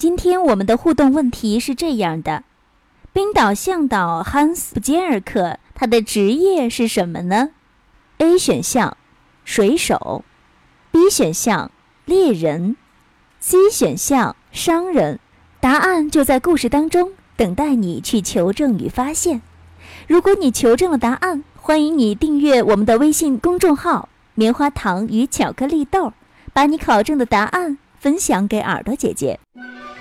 今天我们的互动问题是这样的：冰岛向导汉斯·杰尔克，他的职业是什么呢？A 选项，水手；B 选项，猎人；C 选项，商人。答案就在故事当中，等待你去求证与发现。如果你求证了答案，欢迎你订阅我们的微信公众号“棉花糖与巧克力豆”，把你考证的答案分享给耳朵姐姐。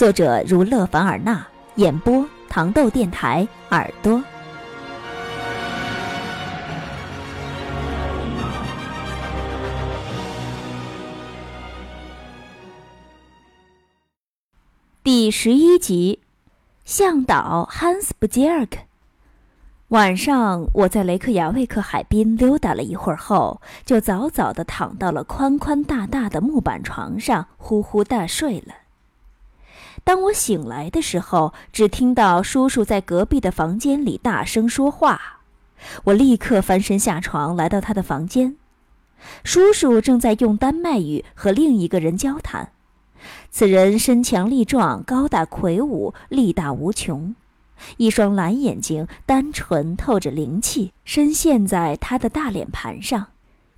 作者如勒·凡尔纳，演播糖豆电台耳朵。第十一集，向导汉斯·布杰尔克。晚上，我在雷克雅未克海滨溜达了一会儿后，就早早地躺到了宽宽大大的木板床上，呼呼大睡了。当我醒来的时候，只听到叔叔在隔壁的房间里大声说话。我立刻翻身下床，来到他的房间。叔叔正在用丹麦语和另一个人交谈。此人身强力壮，高大魁梧，力大无穷。一双蓝眼睛，单纯透着灵气，深陷在他的大脸盘上。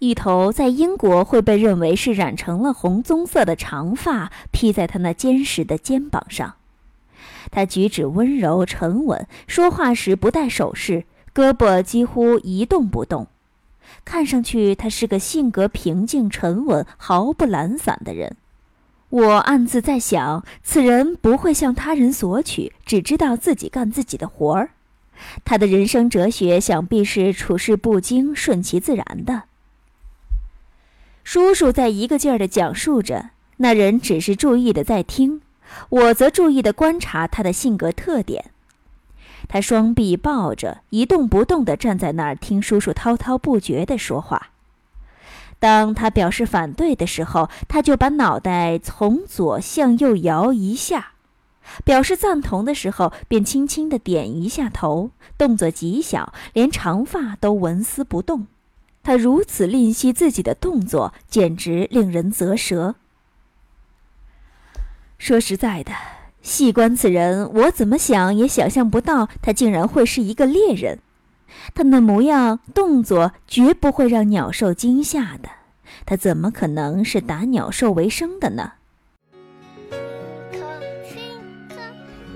一头在英国会被认为是染成了红棕色的长发披在他那坚实的肩膀上。他举止温柔沉稳，说话时不带手势，胳膊几乎一动不动。看上去，他是个性格平静、沉稳、毫不懒散的人。我暗自在想，此人不会向他人索取，只知道自己干自己的活儿。他的人生哲学想必是处事不惊，顺其自然的。叔叔在一个劲儿地讲述着，那人只是注意的在听，我则注意地观察他的性格特点。他双臂抱着，一动不动地站在那儿，听叔叔滔滔不绝地说话。当他表示反对的时候，他就把脑袋从左向右摇一下；表示赞同的时候，便轻轻地点一下头，动作极小，连长发都纹丝不动。他如此吝惜自己的动作，简直令人啧舌。说实在的，细观此人，我怎么想也想象不到他竟然会是一个猎人。他那模样、动作绝不会让鸟兽惊吓的。他怎么可能是打鸟兽为生的呢？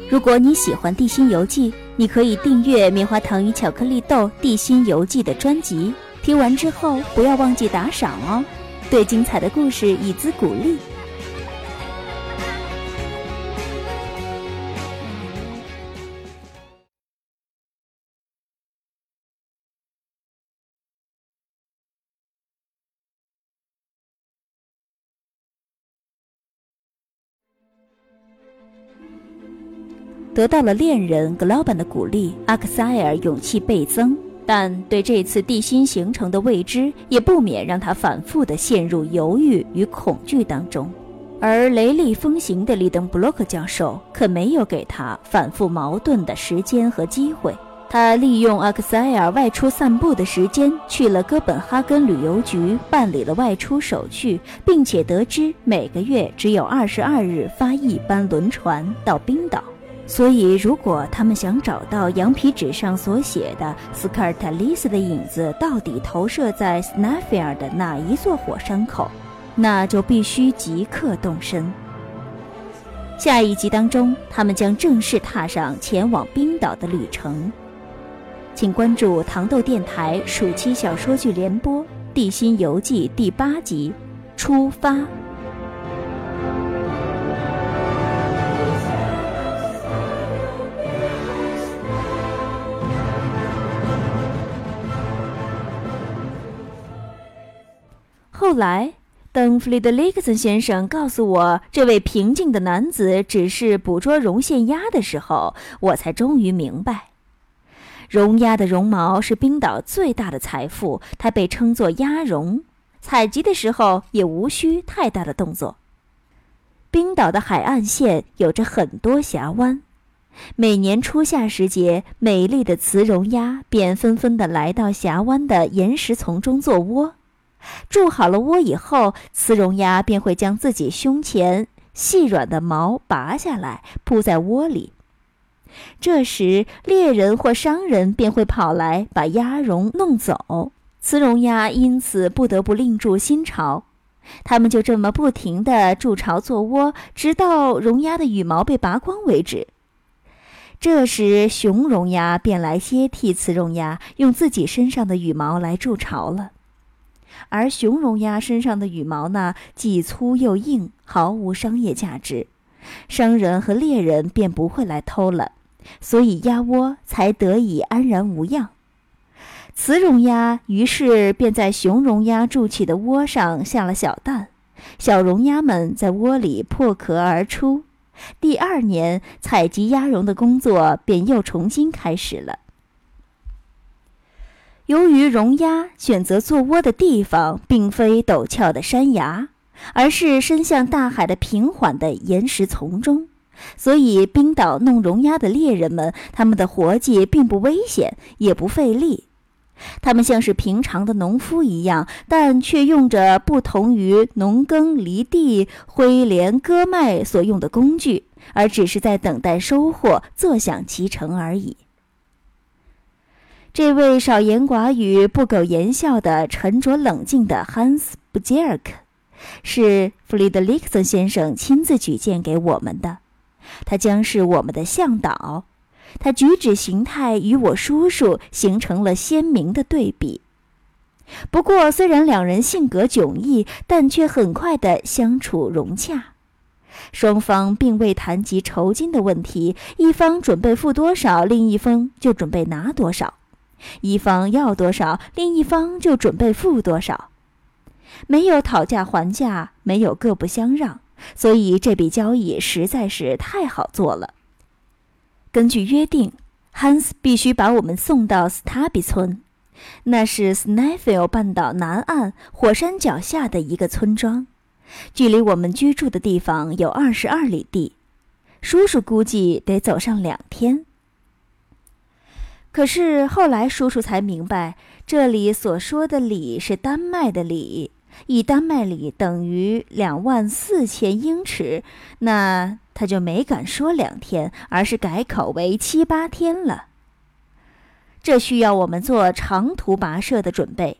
如果你喜欢《地心游记》，你可以订阅《棉花糖与巧克力豆地心游记》的专辑。听完之后，不要忘记打赏哦，对精彩的故事以资鼓励。得到了恋人格劳本的鼓励，阿克塞尔勇气倍增，但对这次地心形成的未知，也不免让他反复地陷入犹豫与恐惧当中。而雷厉风行的里登布洛克教授可没有给他反复矛盾的时间和机会。他利用阿克塞尔外出散步的时间，去了哥本哈根旅游局办理了外出手续，并且得知每个月只有二十二日发一班轮船到冰岛。所以，如果他们想找到羊皮纸上所写的斯科尔塔利斯的影子到底投射在斯纳菲尔的哪一座火山口，那就必须即刻动身。下一集当中，他们将正式踏上前往冰岛的旅程。请关注糖豆电台暑期小说剧联播《地心游记》第八集《出发》。后来，等弗里德里克森先生告诉我这位平静的男子只是捕捉绒线鸭的时候，我才终于明白，绒鸭的绒毛是冰岛最大的财富，它被称作鸭绒。采集的时候也无需太大的动作。冰岛的海岸线有着很多峡湾，每年初夏时节，美丽的雌绒鸭便纷纷地来到峡湾的岩石丛中做窝。筑好了窝以后，雌绒鸭便会将自己胸前细软的毛拔下来，铺在窝里。这时，猎人或商人便会跑来把鸭绒弄走，雌绒鸭因此不得不另筑新巢。它们就这么不停地筑巢做窝，直到绒鸭的羽毛被拔光为止。这时，雄绒鸭便来接替雌绒鸭，用自己身上的羽毛来筑巢了。而雄绒鸭身上的羽毛呢，既粗又硬，毫无商业价值，商人和猎人便不会来偷了，所以鸭窝才得以安然无恙。雌绒鸭于是便在雄绒鸭筑起的窝上下了小蛋，小绒鸭们在窝里破壳而出。第二年，采集鸭绒的工作便又重新开始了。由于绒鸭选择做窝的地方并非陡峭的山崖，而是伸向大海的平缓的岩石丛中，所以冰岛弄绒鸭的猎人们，他们的活计并不危险，也不费力。他们像是平常的农夫一样，但却用着不同于农耕犁地、挥镰割麦所用的工具，而只是在等待收获，坐享其成而已。这位少言寡语、不苟言笑的沉着冷静的汉斯·布杰尔克，是弗里德里克森先生亲自举荐给我们的。他将是我们的向导。他举止形态与我叔叔形成了鲜明的对比。不过，虽然两人性格迥异，但却很快的相处融洽。双方并未谈及酬金的问题，一方准备付多少，另一方就准备拿多少。一方要多少，另一方就准备付多少，没有讨价还价，没有各不相让，所以这笔交易实在是太好做了。根据约定，汉斯必须把我们送到斯塔比村，那是斯奈菲尔半岛南岸火山脚下的一个村庄，距离我们居住的地方有二十二里地，叔叔估计得走上两天。可是后来，叔叔才明白，这里所说的里是丹麦的里，一丹麦里等于两万四千英尺，那他就没敢说两天，而是改口为七八天了。这需要我们做长途跋涉的准备。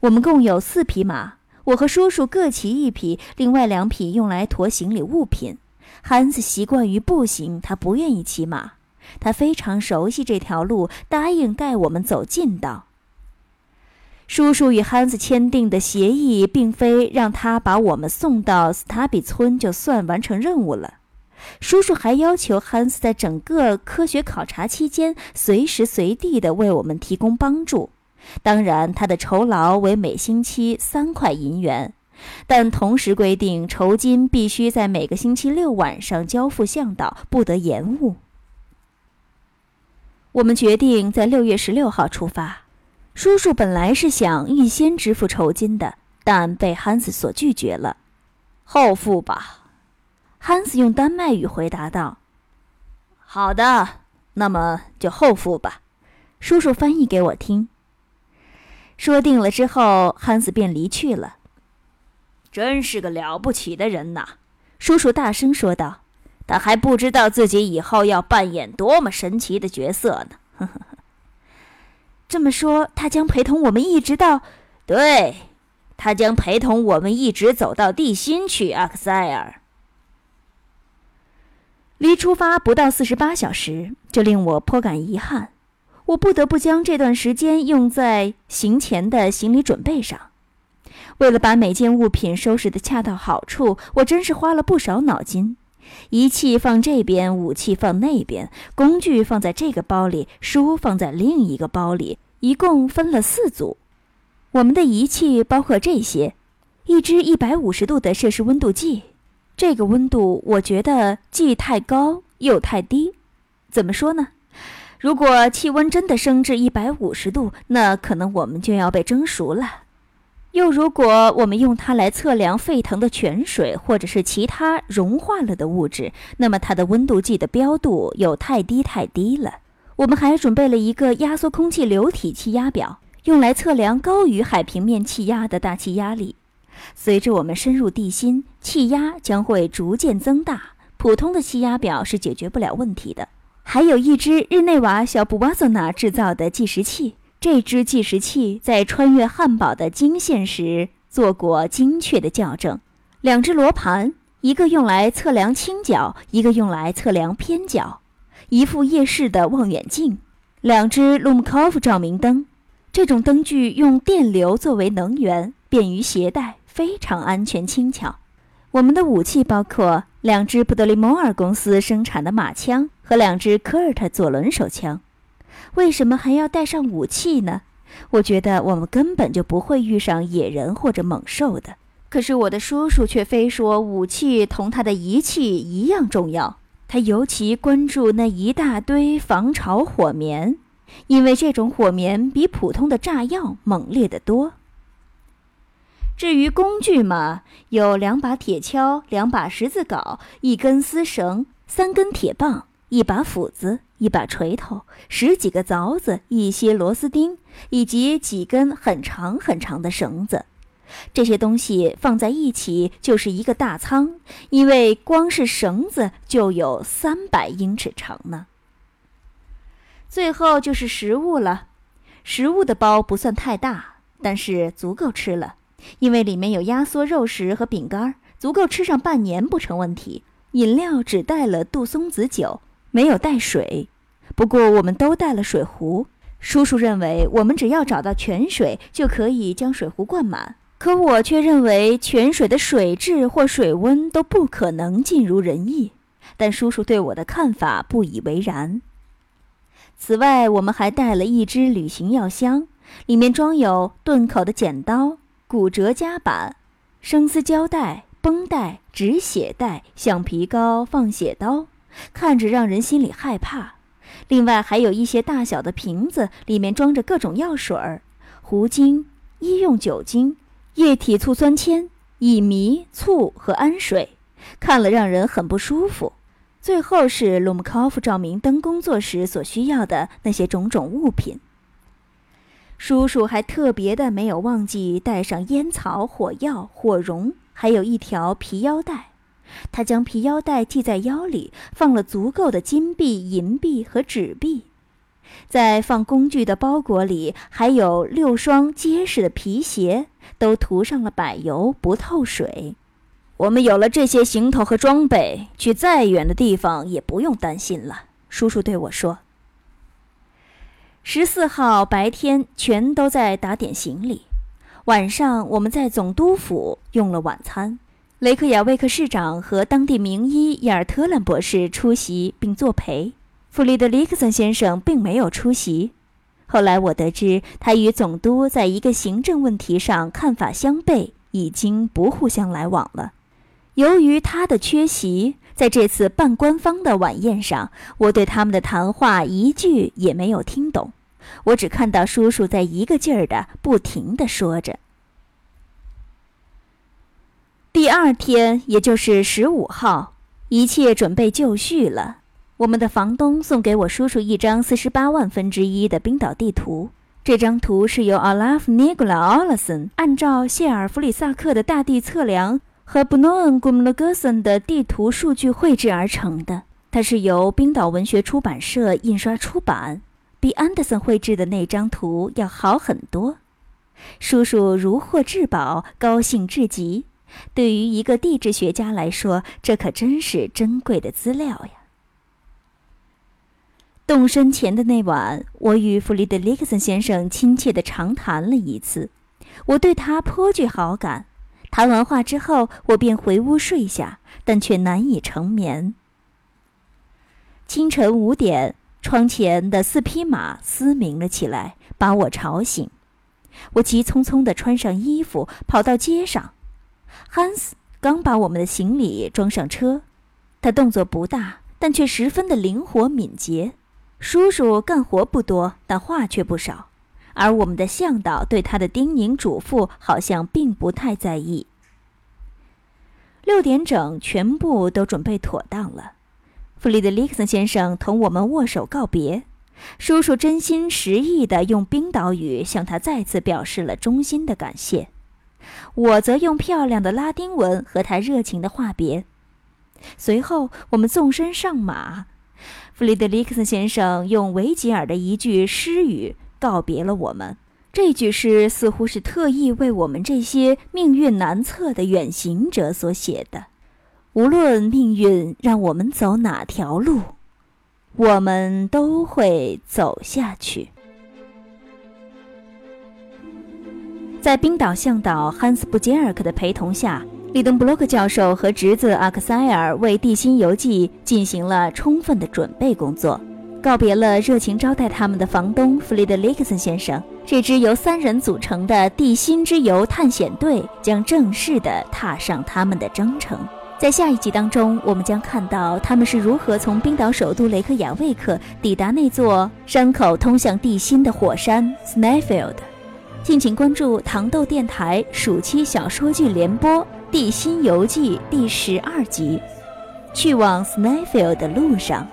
我们共有四匹马，我和叔叔各骑一匹，另外两匹用来驮行李物品。汉斯习惯于步行，他不愿意骑马。他非常熟悉这条路，答应带我们走近道。叔叔与汉斯签订的协议，并非让他把我们送到斯塔比村就算完成任务了。叔叔还要求汉斯在整个科学考察期间，随时随地的为我们提供帮助。当然，他的酬劳为每星期三块银元，但同时规定酬金必须在每个星期六晚上交付向导，不得延误。我们决定在六月十六号出发。叔叔本来是想预先支付酬金的，但被汉斯所拒绝了。后付吧，汉斯用丹麦语回答道。“好的，那么就后付吧。”叔叔翻译给我听。说定了之后，汉斯便离去了。真是个了不起的人呐！叔叔大声说道。他还不知道自己以后要扮演多么神奇的角色呢。这么说，他将陪同我们一直到……对，他将陪同我们一直走到地心去，阿克塞尔。离出发不到四十八小时，这令我颇感遗憾。我不得不将这段时间用在行前的行李准备上。为了把每件物品收拾得恰到好处，我真是花了不少脑筋。仪器放这边，武器放那边，工具放在这个包里，书放在另一个包里，一共分了四组。我们的仪器包括这些：一支一百五十度的摄氏温度计。这个温度，我觉得既太高又太低。怎么说呢？如果气温真的升至一百五十度，那可能我们就要被蒸熟了。又如果我们用它来测量沸腾的泉水，或者是其他融化了的物质，那么它的温度计的标度又太低太低了。我们还准备了一个压缩空气流体气压表，用来测量高于海平面气压的大气压力。随着我们深入地心，气压将会逐渐增大，普通的气压表是解决不了问题的。还有一只日内瓦小布瓦索纳制造的计时器，这只计时器在穿越汉堡的经线时做过精确的校正。两只罗盘，一个用来测量倾角，一个用来测量偏角。一副夜视的望远镜，两只 Lumkov 照明灯。这种灯具用电流作为能源。便于携带，非常安全轻巧。我们的武器包括两支布德利摩尔公司生产的马枪和两支科尔特左轮手枪。为什么还要带上武器呢？我觉得我们根本就不会遇上野人或者猛兽的。可是我的叔叔却非说武器同他的仪器一样重要。他尤其关注那一大堆防潮火棉，因为这种火棉比普通的炸药猛烈得多。至于工具嘛，有两把铁锹、两把十字镐、一根丝绳、三根铁棒、一把斧子、一把锤头、十几个凿子、一些螺丝钉，以及几根很长很长的绳子。这些东西放在一起就是一个大仓，因为光是绳子就有三百英尺长呢。最后就是食物了，食物的包不算太大，但是足够吃了。因为里面有压缩肉食和饼干，足够吃上半年不成问题。饮料只带了杜松子酒，没有带水。不过我们都带了水壶。叔叔认为我们只要找到泉水就可以将水壶灌满，可我却认为泉水的水质或水温都不可能尽如人意。但叔叔对我的看法不以为然。此外，我们还带了一只旅行药箱，里面装有钝口的剪刀。骨折夹板、生丝胶带、绷带、止血带、橡皮膏、放血刀，看着让人心里害怕。另外还有一些大小的瓶子，里面装着各种药水儿、糊精、医用酒精、液体醋酸铅、乙醚、醋和氨水，看了让人很不舒服。最后是鲁姆科夫照明灯工作时所需要的那些种种物品。叔叔还特别的没有忘记带上烟草、火药、火绒，还有一条皮腰带。他将皮腰带系在腰里，放了足够的金币、银币和纸币。在放工具的包裹里，还有六双结实的皮鞋，都涂上了柏油，不透水。我们有了这些行头和装备，去再远的地方也不用担心了。叔叔对我说。十四号白天全都在打点行李，晚上我们在总督府用了晚餐。雷克雅未克市长和当地名医伊尔特兰博士出席并作陪，弗里德里克森先生并没有出席。后来我得知，他与总督在一个行政问题上看法相悖，已经不互相来往了。由于他的缺席，在这次半官方的晚宴上，我对他们的谈话一句也没有听懂。我只看到叔叔在一个劲儿的不停的说着。第二天，也就是十五号，一切准备就绪了。我们的房东送给我叔叔一张四十八万分之一的冰岛地图。这张图是由 Olaf Nikola Olsson 按照谢尔弗里萨克的大地测量和 b n o n g u m l o g s o n 的地图数据绘制而成的。它是由冰岛文学出版社印刷出版。比安德森绘制的那张图要好很多，叔叔如获至宝，高兴至极。对于一个地质学家来说，这可真是珍贵的资料呀。动身前的那晚，我与弗里德里克森先生亲切地长谈了一次，我对他颇具好感。谈完话之后，我便回屋睡下，但却难以成眠。清晨五点。窗前的四匹马嘶鸣了起来，把我吵醒。我急匆匆地穿上衣服，跑到街上。汉斯刚把我们的行李装上车，他动作不大，但却十分的灵活敏捷。叔叔干活不多，但话却不少，而我们的向导对他的叮咛嘱咐好像并不太在意。六点整，全部都准备妥当了。弗里德里克森先生同我们握手告别，叔叔真心实意地用冰岛语向他再次表示了衷心的感谢。我则用漂亮的拉丁文和他热情的话别。随后，我们纵身上马。弗里德里克森先生用维吉尔的一句诗语告别了我们。这句诗似乎是特意为我们这些命运难测的远行者所写的。无论命运让我们走哪条路，我们都会走下去。在冰岛向导汉斯·布杰尔克的陪同下，利登布洛克教授和侄子阿克塞尔为地心游记进行了充分的准备工作，告别了热情招待他们的房东弗雷德里克森先生。这支由三人组成的地心之游探险队将正式的踏上他们的征程。在下一集当中，我们将看到他们是如何从冰岛首都雷克雅未克抵达那座山口通向地心的火山 Snæfell。敬请关注糖豆电台暑期小说剧联播《地心游记》第十二集，去往 Snæfell 的路上。